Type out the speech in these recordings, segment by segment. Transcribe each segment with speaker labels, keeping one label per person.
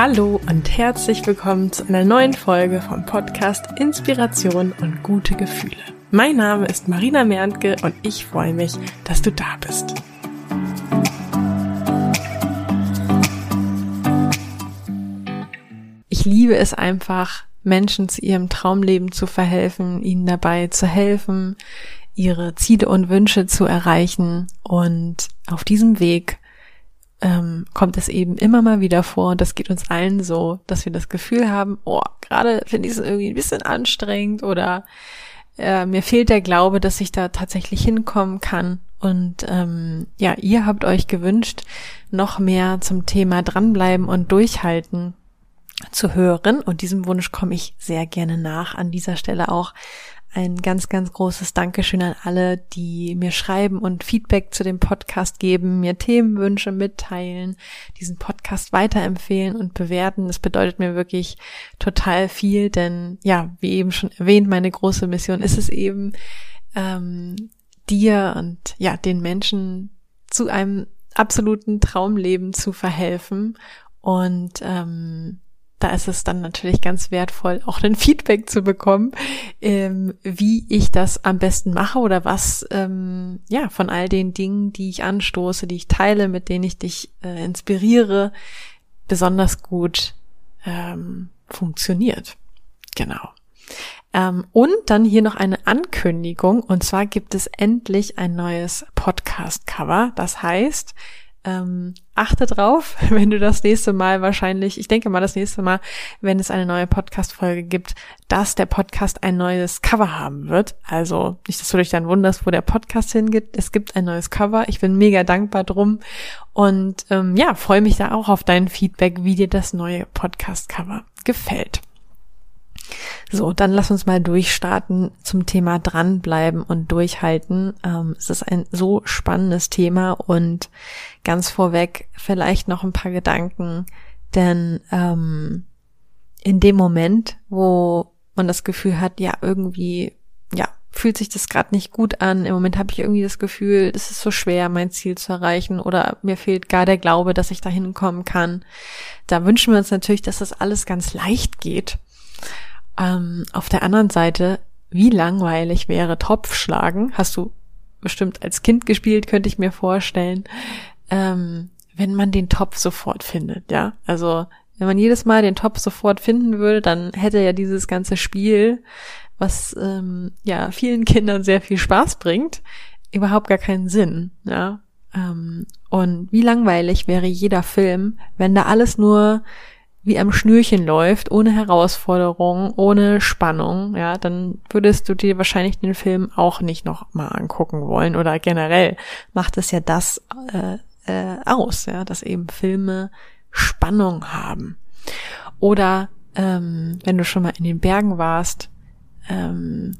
Speaker 1: Hallo und herzlich willkommen zu einer neuen Folge vom Podcast Inspiration und gute Gefühle. Mein Name ist Marina Merntke und ich freue mich, dass du da bist. Ich liebe es einfach, Menschen zu ihrem Traumleben zu verhelfen, ihnen dabei zu helfen, ihre Ziele und Wünsche zu erreichen. Und auf diesem Weg ähm, kommt es eben immer mal wieder vor, und das geht uns allen so, dass wir das Gefühl haben, oh, gerade finde ich es irgendwie ein bisschen anstrengend oder äh, mir fehlt der Glaube, dass ich da tatsächlich hinkommen kann. Und ähm, ja, ihr habt euch gewünscht, noch mehr zum Thema dranbleiben und durchhalten zu hören. Und diesem Wunsch komme ich sehr gerne nach. An dieser Stelle auch ein ganz, ganz großes Dankeschön an alle, die mir schreiben und Feedback zu dem Podcast geben, mir Themenwünsche mitteilen, diesen Podcast weiterempfehlen und bewerten. Das bedeutet mir wirklich total viel, denn ja, wie eben schon erwähnt, meine große Mission ist es eben, ähm, dir und ja, den Menschen zu einem absoluten Traumleben zu verhelfen und ähm, da ist es dann natürlich ganz wertvoll, auch ein Feedback zu bekommen, ähm, wie ich das am besten mache oder was ähm, ja von all den Dingen, die ich anstoße, die ich teile, mit denen ich dich äh, inspiriere, besonders gut ähm, funktioniert. Genau. Ähm, und dann hier noch eine Ankündigung. Und zwar gibt es endlich ein neues Podcast-Cover. Das heißt, ähm, achte drauf, wenn du das nächste Mal wahrscheinlich, ich denke mal das nächste Mal, wenn es eine neue Podcast-Folge gibt, dass der Podcast ein neues Cover haben wird. Also nicht, dass du dich dann wunderst, wo der Podcast hingeht. Es gibt ein neues Cover. Ich bin mega dankbar drum und ähm, ja, freue mich da auch auf dein Feedback, wie dir das neue Podcast-Cover gefällt. So, dann lass uns mal durchstarten zum Thema dranbleiben und durchhalten. Ähm, es ist ein so spannendes Thema und ganz vorweg vielleicht noch ein paar Gedanken, denn ähm, in dem Moment, wo man das Gefühl hat, ja, irgendwie, ja, fühlt sich das gerade nicht gut an. Im Moment habe ich irgendwie das Gefühl, es ist so schwer, mein Ziel zu erreichen oder mir fehlt gar der Glaube, dass ich da hinkommen kann. Da wünschen wir uns natürlich, dass das alles ganz leicht geht. Ähm, auf der anderen Seite, wie langweilig wäre Topfschlagen? Hast du bestimmt als Kind gespielt, könnte ich mir vorstellen. Ähm, wenn man den Topf sofort findet, ja. Also wenn man jedes Mal den Topf sofort finden würde, dann hätte ja dieses ganze Spiel, was ähm, ja vielen Kindern sehr viel Spaß bringt, überhaupt gar keinen Sinn, ja. Ähm, und wie langweilig wäre jeder Film, wenn da alles nur wie am Schnürchen läuft, ohne Herausforderung, ohne Spannung, ja, dann würdest du dir wahrscheinlich den Film auch nicht noch mal angucken wollen oder generell macht es ja das äh, äh, aus, ja, dass eben Filme Spannung haben. Oder ähm, wenn du schon mal in den Bergen warst, ähm,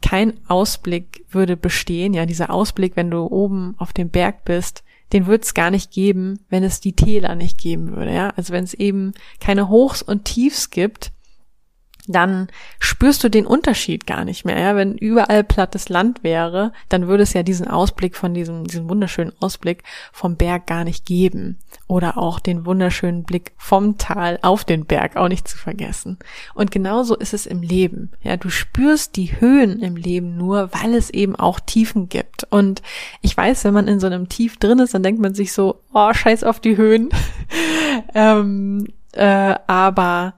Speaker 1: kein Ausblick würde bestehen, ja, dieser Ausblick, wenn du oben auf dem Berg bist, den wird es gar nicht geben, wenn es die Täler nicht geben würde. Ja? Also wenn es eben keine Hochs und Tiefs gibt, dann spürst du den Unterschied gar nicht mehr. Ja? Wenn überall plattes Land wäre, dann würde es ja diesen Ausblick von diesem, diesem wunderschönen Ausblick vom Berg gar nicht geben. Oder auch den wunderschönen Blick vom Tal auf den Berg auch nicht zu vergessen. Und genauso ist es im Leben. Ja, du spürst die Höhen im Leben nur, weil es eben auch Tiefen gibt. Und ich weiß, wenn man in so einem Tief drin ist, dann denkt man sich so, oh, scheiß auf die Höhen. ähm, äh, aber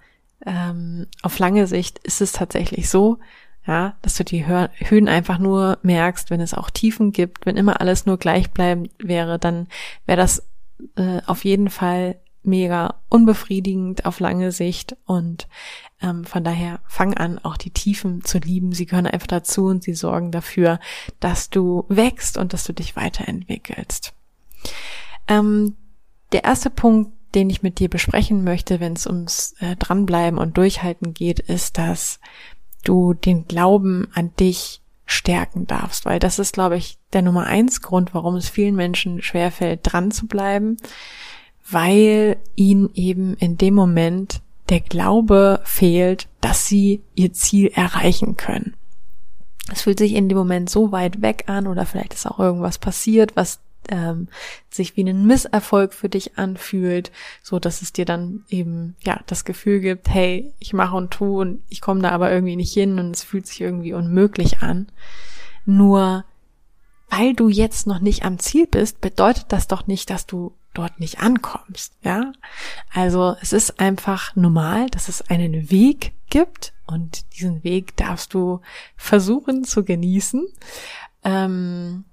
Speaker 1: ähm, auf lange Sicht ist es tatsächlich so, ja, dass du die Höhen einfach nur merkst, wenn es auch Tiefen gibt, wenn immer alles nur gleichbleibend wäre, dann wäre das äh, auf jeden Fall mega unbefriedigend auf lange Sicht und ähm, von daher fang an, auch die Tiefen zu lieben. Sie gehören einfach dazu und sie sorgen dafür, dass du wächst und dass du dich weiterentwickelst. Ähm, der erste Punkt, den ich mit dir besprechen möchte, wenn es ums äh, Dranbleiben und Durchhalten geht, ist, dass du den Glauben an dich stärken darfst, weil das ist, glaube ich, der Nummer eins Grund, warum es vielen Menschen schwerfällt, dran zu bleiben, weil ihnen eben in dem Moment der Glaube fehlt, dass sie ihr Ziel erreichen können. Es fühlt sich in dem Moment so weit weg an oder vielleicht ist auch irgendwas passiert, was ähm, sich wie ein Misserfolg für dich anfühlt, so dass es dir dann eben ja das Gefühl gibt, hey, ich mache und tu und ich komme da aber irgendwie nicht hin und es fühlt sich irgendwie unmöglich an. Nur weil du jetzt noch nicht am Ziel bist, bedeutet das doch nicht, dass du dort nicht ankommst, ja? Also, es ist einfach normal, dass es einen Weg gibt und diesen Weg darfst du versuchen zu genießen. Ähm,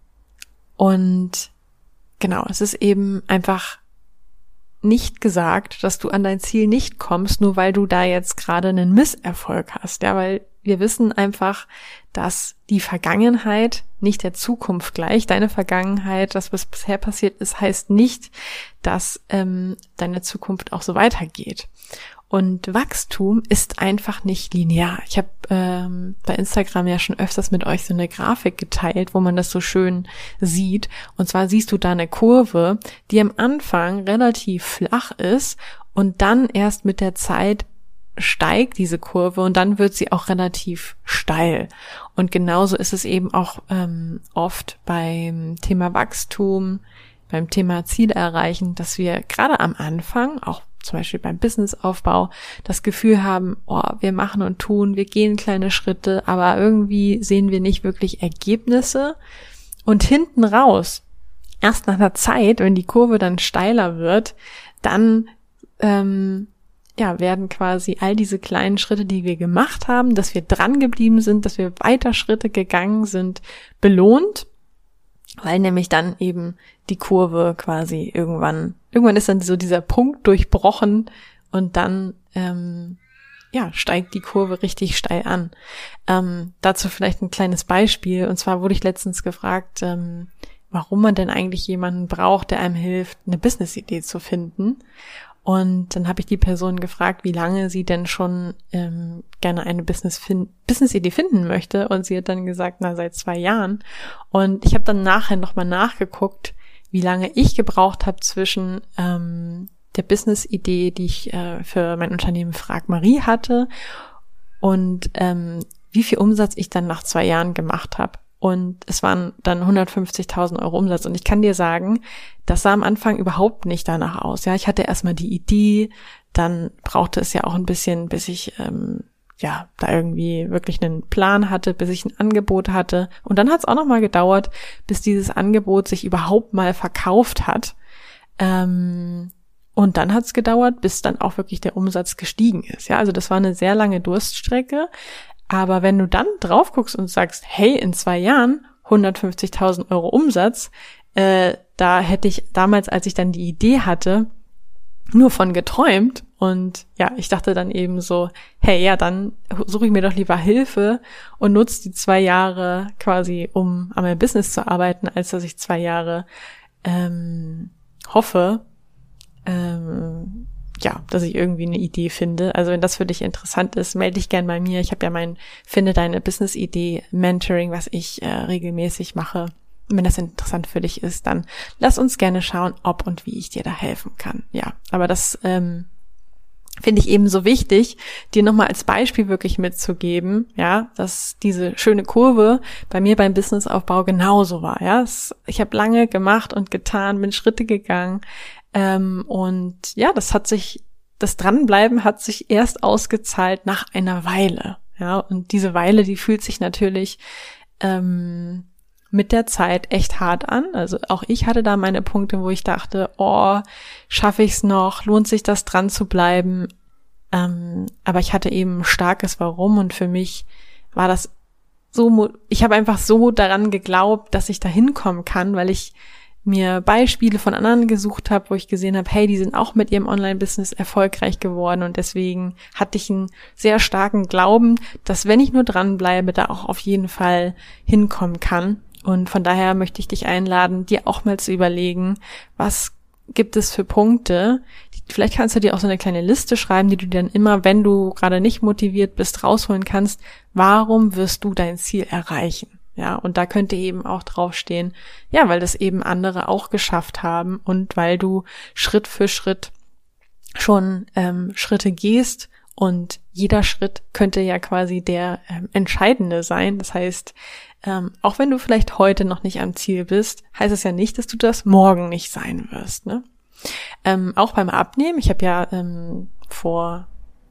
Speaker 1: und genau, es ist eben einfach nicht gesagt, dass du an dein Ziel nicht kommst, nur weil du da jetzt gerade einen Misserfolg hast, ja, weil wir wissen einfach, dass die Vergangenheit nicht der Zukunft gleicht. Deine Vergangenheit, das was bisher passiert ist, heißt nicht, dass ähm, deine Zukunft auch so weitergeht. Und Wachstum ist einfach nicht linear. Ich habe ähm, bei Instagram ja schon öfters mit euch so eine Grafik geteilt, wo man das so schön sieht. Und zwar siehst du da eine Kurve, die am Anfang relativ flach ist und dann erst mit der Zeit steigt diese Kurve und dann wird sie auch relativ steil. Und genauso ist es eben auch ähm, oft beim Thema Wachstum, beim Thema Ziele erreichen, dass wir gerade am Anfang, auch zum Beispiel beim Businessaufbau, das Gefühl haben, oh, wir machen und tun, wir gehen kleine Schritte, aber irgendwie sehen wir nicht wirklich Ergebnisse. Und hinten raus, erst nach einer Zeit, wenn die Kurve dann steiler wird, dann ähm, ja, werden quasi all diese kleinen Schritte, die wir gemacht haben, dass wir dran geblieben sind, dass wir weiter Schritte gegangen sind, belohnt, weil nämlich dann eben die Kurve quasi irgendwann, irgendwann ist dann so dieser Punkt durchbrochen und dann ähm, ja, steigt die Kurve richtig steil an. Ähm, dazu vielleicht ein kleines Beispiel. Und zwar wurde ich letztens gefragt, ähm, warum man denn eigentlich jemanden braucht, der einem hilft, eine Business-Idee zu finden. Und dann habe ich die Person gefragt, wie lange sie denn schon ähm, gerne eine Business fin Business-Idee finden möchte. Und sie hat dann gesagt, na, seit zwei Jahren. Und ich habe dann nachher nochmal nachgeguckt, wie lange ich gebraucht habe zwischen ähm, der Business-Idee, die ich äh, für mein Unternehmen Frag Marie hatte und ähm, wie viel Umsatz ich dann nach zwei Jahren gemacht habe. Und es waren dann 150.000 Euro Umsatz. Und ich kann dir sagen, das sah am Anfang überhaupt nicht danach aus. Ja, ich hatte erstmal die Idee, dann brauchte es ja auch ein bisschen, bis ich ähm, ja da irgendwie wirklich einen Plan hatte, bis ich ein Angebot hatte. Und dann hat es auch noch mal gedauert, bis dieses Angebot sich überhaupt mal verkauft hat. Ähm, und dann hat es gedauert, bis dann auch wirklich der Umsatz gestiegen ist. Ja, also das war eine sehr lange Durststrecke. Aber wenn du dann drauf guckst und sagst, hey, in zwei Jahren 150.000 Euro Umsatz, äh, da hätte ich damals, als ich dann die Idee hatte, nur von geträumt. Und ja, ich dachte dann eben so, hey, ja, dann suche ich mir doch lieber Hilfe und nutze die zwei Jahre quasi, um an meinem Business zu arbeiten, als dass ich zwei Jahre ähm, hoffe, ähm, ja, dass ich irgendwie eine Idee finde. Also wenn das für dich interessant ist, melde dich gern bei mir. Ich habe ja mein Finde deine Business-Idee Mentoring, was ich äh, regelmäßig mache. Wenn das interessant für dich ist, dann lass uns gerne schauen, ob und wie ich dir da helfen kann. Ja, aber das ähm, finde ich eben so wichtig, dir nochmal als Beispiel wirklich mitzugeben, ja, dass diese schöne Kurve bei mir beim Businessaufbau genauso war, ja. Ich habe lange gemacht und getan, bin Schritte gegangen, ähm, und ja, das hat sich, das Dranbleiben hat sich erst ausgezahlt nach einer Weile. Ja, und diese Weile, die fühlt sich natürlich ähm, mit der Zeit echt hart an. Also auch ich hatte da meine Punkte, wo ich dachte, oh, schaffe ich es noch? Lohnt sich das dran zu bleiben? Ähm, aber ich hatte eben starkes Warum und für mich war das so, ich habe einfach so daran geglaubt, dass ich da hinkommen kann, weil ich mir Beispiele von anderen gesucht habe, wo ich gesehen habe, hey, die sind auch mit ihrem Online-Business erfolgreich geworden und deswegen hatte ich einen sehr starken Glauben, dass wenn ich nur dranbleibe, da auch auf jeden Fall hinkommen kann. Und von daher möchte ich dich einladen, dir auch mal zu überlegen, was gibt es für Punkte. Vielleicht kannst du dir auch so eine kleine Liste schreiben, die du dann immer, wenn du gerade nicht motiviert bist, rausholen kannst. Warum wirst du dein Ziel erreichen? Ja, und da könnte eben auch draufstehen, ja, weil das eben andere auch geschafft haben und weil du Schritt für Schritt schon ähm, Schritte gehst Und jeder Schritt könnte ja quasi der ähm, entscheidende sein. Das heißt, ähm, auch wenn du vielleicht heute noch nicht am Ziel bist, heißt es ja nicht, dass du das morgen nicht sein wirst. Ne? Ähm, auch beim Abnehmen, ich habe ja ähm, vor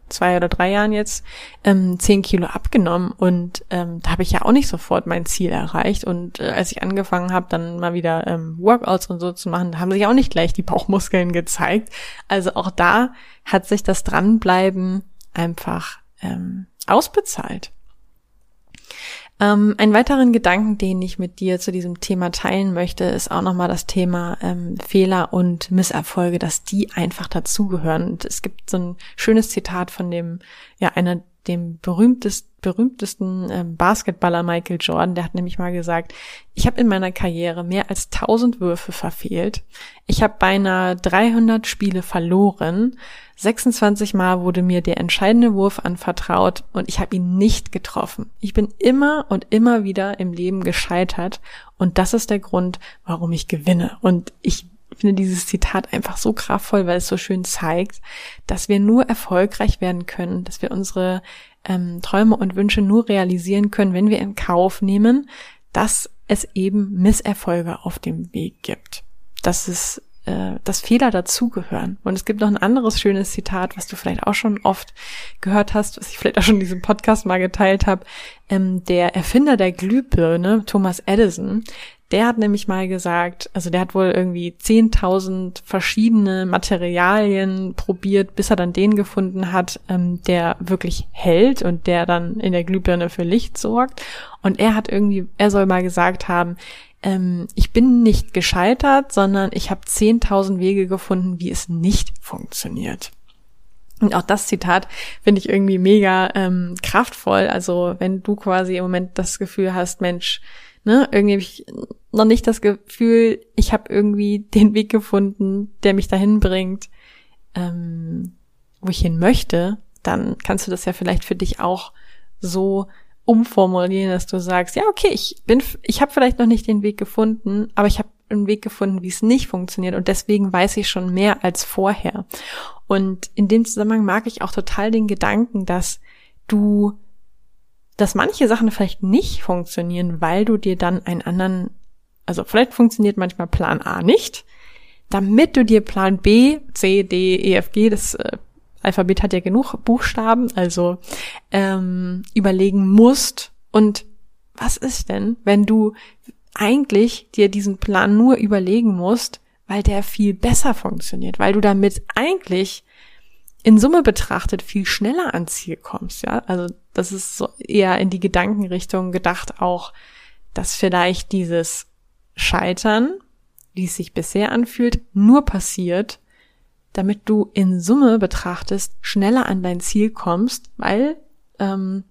Speaker 1: zwei oder drei Jahren jetzt ähm, zehn Kilo abgenommen und ähm, da habe ich ja auch nicht sofort mein Ziel erreicht und äh, als ich angefangen habe, dann mal wieder ähm, Workouts und so zu machen, haben sich auch nicht gleich die Bauchmuskeln gezeigt. Also auch da hat sich das Dranbleiben einfach ähm, ausbezahlt. Ähm, einen weiteren Gedanken, den ich mit dir zu diesem Thema teilen möchte, ist auch nochmal das Thema ähm, Fehler und Misserfolge, dass die einfach dazugehören. Und es gibt so ein schönes Zitat von dem, ja, einer dem berühmtesten, berühmtesten ähm, Basketballer Michael Jordan, der hat nämlich mal gesagt, ich habe in meiner Karriere mehr als 1000 Würfe verfehlt. Ich habe beinahe 300 Spiele verloren. 26 Mal wurde mir der entscheidende Wurf anvertraut und ich habe ihn nicht getroffen. Ich bin immer und immer wieder im Leben gescheitert und das ist der Grund, warum ich gewinne. Und ich finde dieses Zitat einfach so kraftvoll, weil es so schön zeigt, dass wir nur erfolgreich werden können, dass wir unsere ähm, Träume und Wünsche nur realisieren können, wenn wir in Kauf nehmen, dass es eben Misserfolge auf dem Weg gibt. Das ist äh, dass Fehler dazugehören. Und es gibt noch ein anderes schönes Zitat, was du vielleicht auch schon oft gehört hast, was ich vielleicht auch schon in diesem Podcast mal geteilt habe. Ähm, der Erfinder der Glühbirne, Thomas Edison, der hat nämlich mal gesagt, also der hat wohl irgendwie 10.000 verschiedene Materialien probiert, bis er dann den gefunden hat, ähm, der wirklich hält und der dann in der Glühbirne für Licht sorgt. Und er hat irgendwie, er soll mal gesagt haben, ähm, ich bin nicht gescheitert, sondern ich habe 10.000 Wege gefunden, wie es nicht funktioniert. Und auch das Zitat finde ich irgendwie mega ähm, kraftvoll. Also wenn du quasi im Moment das Gefühl hast, Mensch, ne, irgendwie habe ich noch nicht das Gefühl, ich habe irgendwie den Weg gefunden, der mich dahin bringt, ähm, wo ich hin möchte, dann kannst du das ja vielleicht für dich auch so umformulieren, dass du sagst, ja, okay, ich bin, ich habe vielleicht noch nicht den Weg gefunden, aber ich habe einen Weg gefunden, wie es nicht funktioniert. Und deswegen weiß ich schon mehr als vorher. Und in dem Zusammenhang mag ich auch total den Gedanken, dass du, dass manche Sachen vielleicht nicht funktionieren, weil du dir dann einen anderen, also vielleicht funktioniert manchmal Plan A nicht, damit du dir Plan B, C, D, E, F, G, das äh, Alphabet hat ja genug Buchstaben, also ähm, überlegen musst. Und was ist denn, wenn du eigentlich dir diesen Plan nur überlegen musst, weil der viel besser funktioniert, weil du damit eigentlich in Summe betrachtet viel schneller ans Ziel kommst, ja? Also das ist so eher in die Gedankenrichtung gedacht auch, dass vielleicht dieses Scheitern, wie es sich bisher anfühlt, nur passiert, damit du in Summe betrachtest schneller an dein Ziel kommst, weil, ähm,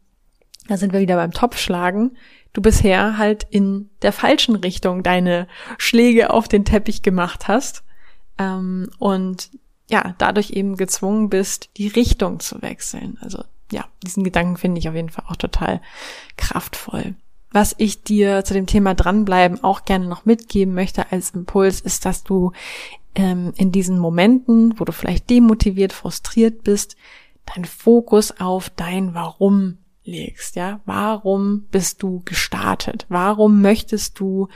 Speaker 1: da sind wir wieder beim Topfschlagen, du bisher halt in der falschen Richtung deine Schläge auf den Teppich gemacht hast ähm, und ja, dadurch eben gezwungen bist, die Richtung zu wechseln. Also ja, diesen Gedanken finde ich auf jeden Fall auch total kraftvoll. Was ich dir zu dem Thema dranbleiben auch gerne noch mitgeben möchte als Impuls, ist, dass du ähm, in diesen Momenten, wo du vielleicht demotiviert, frustriert bist, dein Fokus auf dein Warum legst, ja? Warum bist du gestartet? Warum möchtest du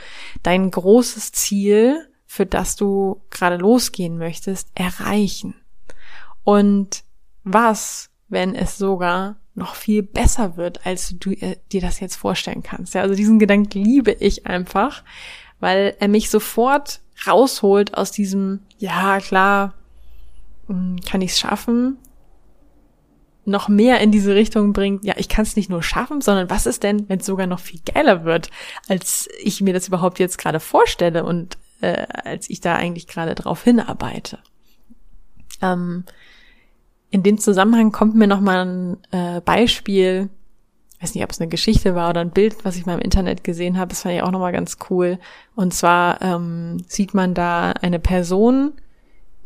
Speaker 1: dein großes Ziel, für das du gerade losgehen möchtest, erreichen? Und was, wenn es sogar noch viel besser wird, als du dir das jetzt vorstellen kannst? Ja, also diesen Gedanken liebe ich einfach, weil er mich sofort rausholt aus diesem, ja klar, hm, kann ich es schaffen, noch mehr in diese Richtung bringt, ja, ich kann es nicht nur schaffen, sondern was ist denn, wenn es sogar noch viel geiler wird, als ich mir das überhaupt jetzt gerade vorstelle und äh, als ich da eigentlich gerade drauf hinarbeite. Ähm, in dem Zusammenhang kommt mir noch mal ein äh, Beispiel weiß nicht, ob es eine Geschichte war oder ein Bild, was ich mal im Internet gesehen habe, das fand ich auch nochmal ganz cool. Und zwar ähm, sieht man da eine Person,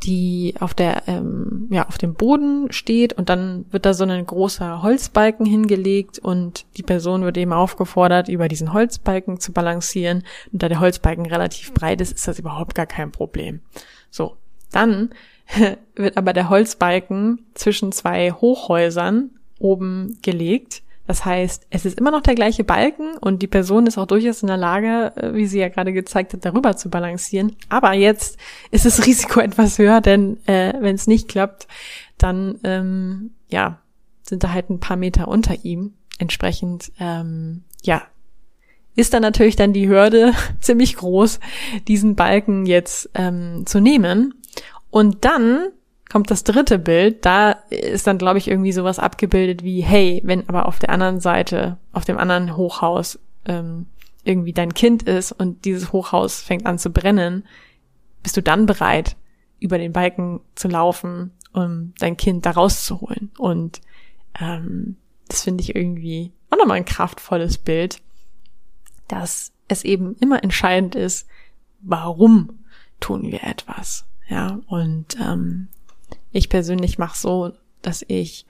Speaker 1: die auf der ähm, ja auf dem Boden steht und dann wird da so ein großer Holzbalken hingelegt und die Person wird eben aufgefordert, über diesen Holzbalken zu balancieren. Und da der Holzbalken relativ breit ist, ist das überhaupt gar kein Problem. So, dann wird aber der Holzbalken zwischen zwei Hochhäusern oben gelegt. Das heißt, es ist immer noch der gleiche Balken und die Person ist auch durchaus in der Lage, äh, wie sie ja gerade gezeigt hat, darüber zu balancieren. Aber jetzt ist das Risiko etwas höher, denn äh, wenn es nicht klappt, dann ähm, ja sind da halt ein paar Meter unter ihm. Entsprechend ähm, ja ist dann natürlich dann die Hürde ziemlich groß, diesen Balken jetzt ähm, zu nehmen. Und dann kommt das dritte Bild. Da ist dann, glaube ich, irgendwie sowas abgebildet wie, hey, wenn aber auf der anderen Seite, auf dem anderen Hochhaus ähm, irgendwie dein Kind ist und dieses Hochhaus fängt an zu brennen, bist du dann bereit, über den Balken zu laufen, um dein Kind da rauszuholen. Und ähm, das finde ich irgendwie auch nochmal ein kraftvolles Bild, dass es eben immer entscheidend ist, warum tun wir etwas. Ja, und ähm, ich persönlich mache so, dass ich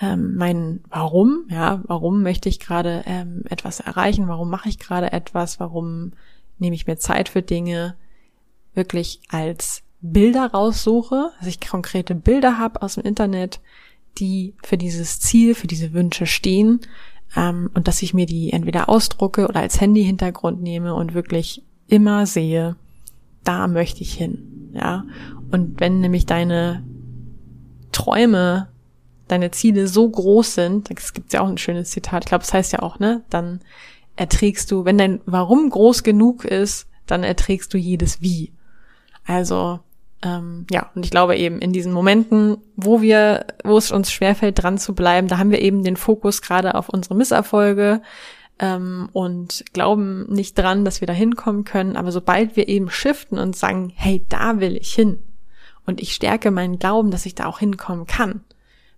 Speaker 1: ähm, mein Warum, ja, warum möchte ich gerade ähm, etwas erreichen, warum mache ich gerade etwas, warum nehme ich mir Zeit für Dinge, wirklich als Bilder raussuche, dass ich konkrete Bilder habe aus dem Internet, die für dieses Ziel, für diese Wünsche stehen ähm, und dass ich mir die entweder ausdrucke oder als Handy-Hintergrund nehme und wirklich immer sehe, da möchte ich hin, ja. Und wenn nämlich deine Träume, deine Ziele so groß sind, es gibt ja auch ein schönes Zitat, ich glaube, das heißt ja auch, ne, dann erträgst du, wenn dein Warum groß genug ist, dann erträgst du jedes Wie. Also ähm, ja, und ich glaube eben in diesen Momenten, wo wir, wo es uns schwerfällt, dran zu bleiben, da haben wir eben den Fokus gerade auf unsere Misserfolge ähm, und glauben nicht dran, dass wir da hinkommen können. Aber sobald wir eben shiften und sagen, hey, da will ich hin, und ich stärke meinen Glauben, dass ich da auch hinkommen kann,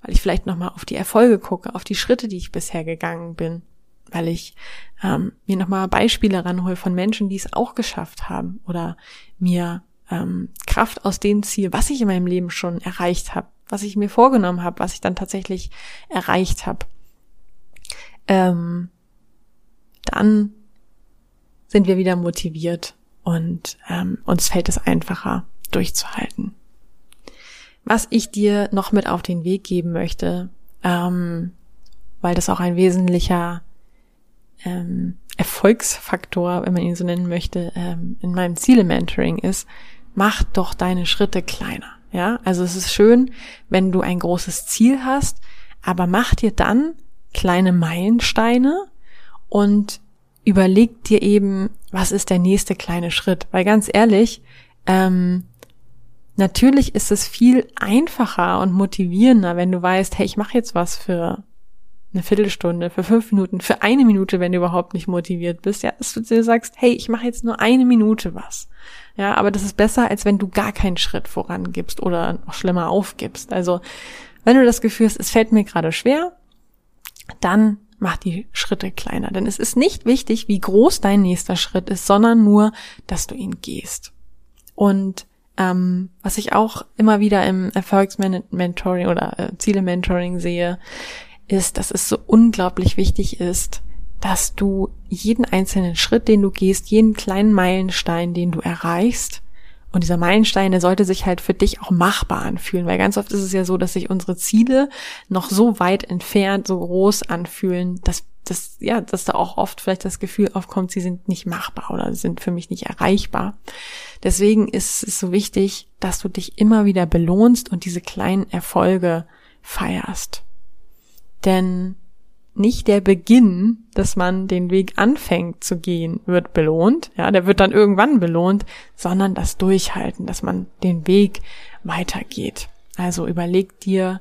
Speaker 1: weil ich vielleicht nochmal auf die Erfolge gucke, auf die Schritte, die ich bisher gegangen bin, weil ich ähm, mir nochmal Beispiele ranhole von Menschen, die es auch geschafft haben. Oder mir ähm, Kraft aus dem Ziel, was ich in meinem Leben schon erreicht habe, was ich mir vorgenommen habe, was ich dann tatsächlich erreicht habe. Ähm, dann sind wir wieder motiviert und ähm, uns fällt es einfacher durchzuhalten. Was ich dir noch mit auf den Weg geben möchte, ähm, weil das auch ein wesentlicher ähm, Erfolgsfaktor, wenn man ihn so nennen möchte, ähm, in meinem Ziele-Mentoring ist, mach doch deine Schritte kleiner. Ja, also es ist schön, wenn du ein großes Ziel hast, aber mach dir dann kleine Meilensteine und überleg dir eben, was ist der nächste kleine Schritt. Weil ganz ehrlich, ähm, natürlich ist es viel einfacher und motivierender, wenn du weißt, hey, ich mache jetzt was für eine Viertelstunde, für fünf Minuten, für eine Minute, wenn du überhaupt nicht motiviert bist, ja, dass du dir sagst, hey, ich mache jetzt nur eine Minute was. Ja, aber das ist besser, als wenn du gar keinen Schritt vorangibst oder noch schlimmer aufgibst. Also, wenn du das Gefühl hast, es fällt mir gerade schwer, dann mach die Schritte kleiner. Denn es ist nicht wichtig, wie groß dein nächster Schritt ist, sondern nur, dass du ihn gehst. Und ähm, was ich auch immer wieder im Erfolgsmentoring oder äh, Ziele-Mentoring sehe, ist, dass es so unglaublich wichtig ist, dass du jeden einzelnen Schritt, den du gehst, jeden kleinen Meilenstein, den du erreichst, und dieser Meilenstein, der sollte sich halt für dich auch machbar anfühlen, weil ganz oft ist es ja so, dass sich unsere Ziele noch so weit entfernt, so groß anfühlen, dass das, ja, dass da auch oft vielleicht das Gefühl aufkommt, sie sind nicht machbar oder sind für mich nicht erreichbar. Deswegen ist es so wichtig, dass du dich immer wieder belohnst und diese kleinen Erfolge feierst. Denn nicht der Beginn, dass man den Weg anfängt zu gehen, wird belohnt. Ja, der wird dann irgendwann belohnt, sondern das Durchhalten, dass man den Weg weitergeht. Also überleg dir,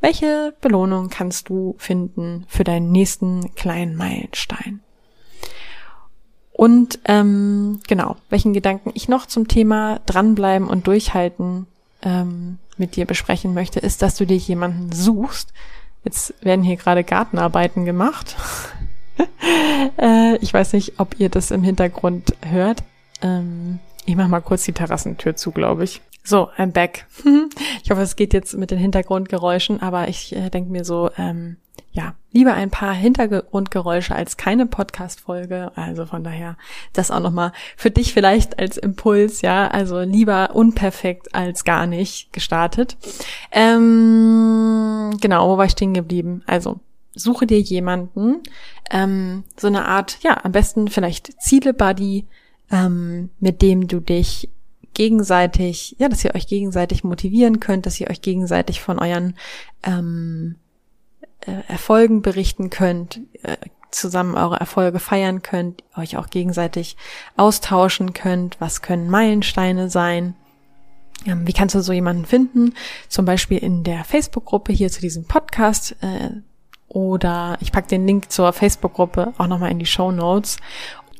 Speaker 1: welche Belohnung kannst du finden für deinen nächsten kleinen Meilenstein? Und ähm, genau, welchen Gedanken ich noch zum Thema dranbleiben und durchhalten ähm, mit dir besprechen möchte, ist, dass du dir jemanden suchst, Jetzt werden hier gerade Gartenarbeiten gemacht. äh, ich weiß nicht, ob ihr das im Hintergrund hört. Ähm, ich mache mal kurz die Terrassentür zu, glaube ich. So, I'm back. Ich hoffe, es geht jetzt mit den Hintergrundgeräuschen, aber ich äh, denke mir so, ähm, ja, lieber ein paar Hintergrundgeräusche als keine Podcast-Folge. Also von daher das auch nochmal für dich vielleicht als Impuls, ja. Also lieber unperfekt als gar nicht gestartet. Ähm, genau, wo war ich stehen geblieben? Also suche dir jemanden, ähm, so eine Art, ja, am besten vielleicht Ziele-Buddy, ähm, mit dem du dich gegenseitig, ja, dass ihr euch gegenseitig motivieren könnt, dass ihr euch gegenseitig von euren ähm, äh, Erfolgen berichten könnt, äh, zusammen eure Erfolge feiern könnt, euch auch gegenseitig austauschen könnt, was können Meilensteine sein. Ähm, wie kannst du so jemanden finden? Zum Beispiel in der Facebook-Gruppe hier zu diesem Podcast. Äh, oder ich pack den Link zur Facebook-Gruppe auch nochmal in die Show Notes.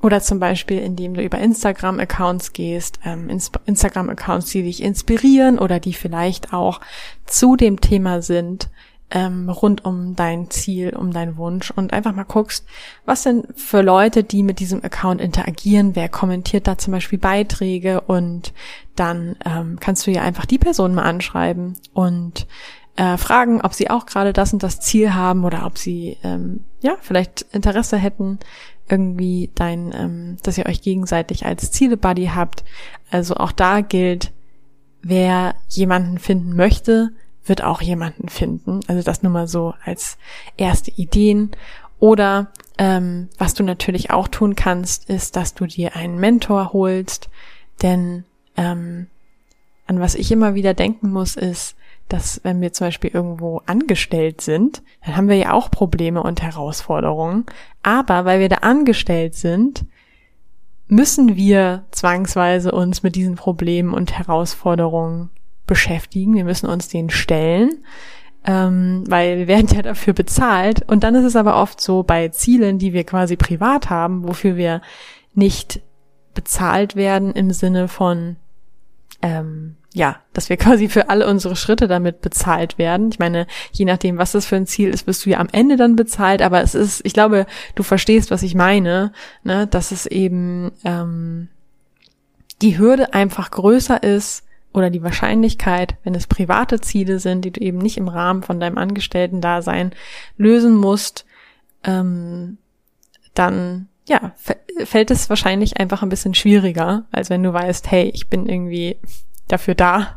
Speaker 1: Oder zum Beispiel, indem du über Instagram-Accounts gehst, ähm, Instagram-Accounts, die dich inspirieren oder die vielleicht auch zu dem Thema sind, ähm, rund um dein Ziel, um deinen Wunsch und einfach mal guckst, was sind für Leute, die mit diesem Account interagieren, wer kommentiert da zum Beispiel Beiträge und dann ähm, kannst du ja einfach die Person mal anschreiben und äh, fragen, ob sie auch gerade das und das Ziel haben oder ob sie ähm, ja vielleicht Interesse hätten, irgendwie dein, ähm, dass ihr euch gegenseitig als Ziele-Buddy habt. Also auch da gilt, wer jemanden finden möchte, wird auch jemanden finden. Also das nur mal so als erste Ideen. Oder ähm, was du natürlich auch tun kannst, ist, dass du dir einen Mentor holst. Denn ähm, an was ich immer wieder denken muss, ist, dass wenn wir zum Beispiel irgendwo angestellt sind, dann haben wir ja auch Probleme und Herausforderungen. Aber weil wir da angestellt sind, müssen wir zwangsweise uns mit diesen Problemen und Herausforderungen beschäftigen. Wir müssen uns denen stellen, ähm, weil wir werden ja dafür bezahlt. Und dann ist es aber oft so bei Zielen, die wir quasi privat haben, wofür wir nicht bezahlt werden im Sinne von ähm, ja, dass wir quasi für alle unsere Schritte damit bezahlt werden. Ich meine, je nachdem, was das für ein Ziel ist, wirst du ja am Ende dann bezahlt, aber es ist, ich glaube, du verstehst, was ich meine, ne, dass es eben ähm, die Hürde einfach größer ist oder die Wahrscheinlichkeit, wenn es private Ziele sind, die du eben nicht im Rahmen von deinem Angestellten-Dasein lösen musst, ähm, dann ja, fällt es wahrscheinlich einfach ein bisschen schwieriger, als wenn du weißt, hey, ich bin irgendwie dafür da,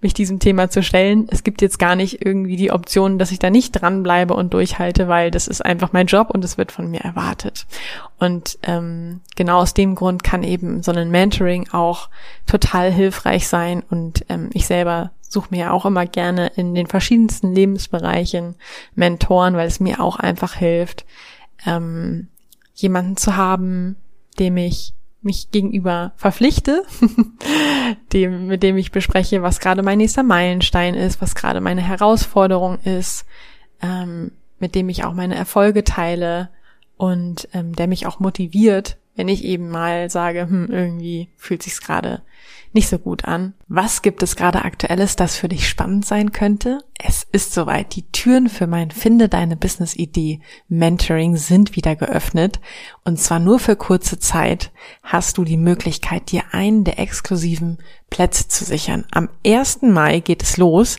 Speaker 1: mich diesem Thema zu stellen. Es gibt jetzt gar nicht irgendwie die Option, dass ich da nicht dranbleibe und durchhalte, weil das ist einfach mein Job und es wird von mir erwartet. Und ähm, genau aus dem Grund kann eben so ein Mentoring auch total hilfreich sein. Und ähm, ich selber suche mir auch immer gerne in den verschiedensten Lebensbereichen Mentoren, weil es mir auch einfach hilft, ähm, jemanden zu haben, dem ich mich gegenüber verpflichte, dem, mit dem ich bespreche, was gerade mein nächster Meilenstein ist, was gerade meine Herausforderung ist, ähm, mit dem ich auch meine Erfolge teile und ähm, der mich auch motiviert, wenn ich eben mal sage, hm, irgendwie fühlt sich's gerade nicht so gut an. Was gibt es gerade aktuelles, das für dich spannend sein könnte? Es ist soweit. Die Türen für mein Finde deine Business Idee Mentoring sind wieder geöffnet. Und zwar nur für kurze Zeit hast du die Möglichkeit, dir einen der exklusiven Plätze zu sichern. Am 1. Mai geht es los.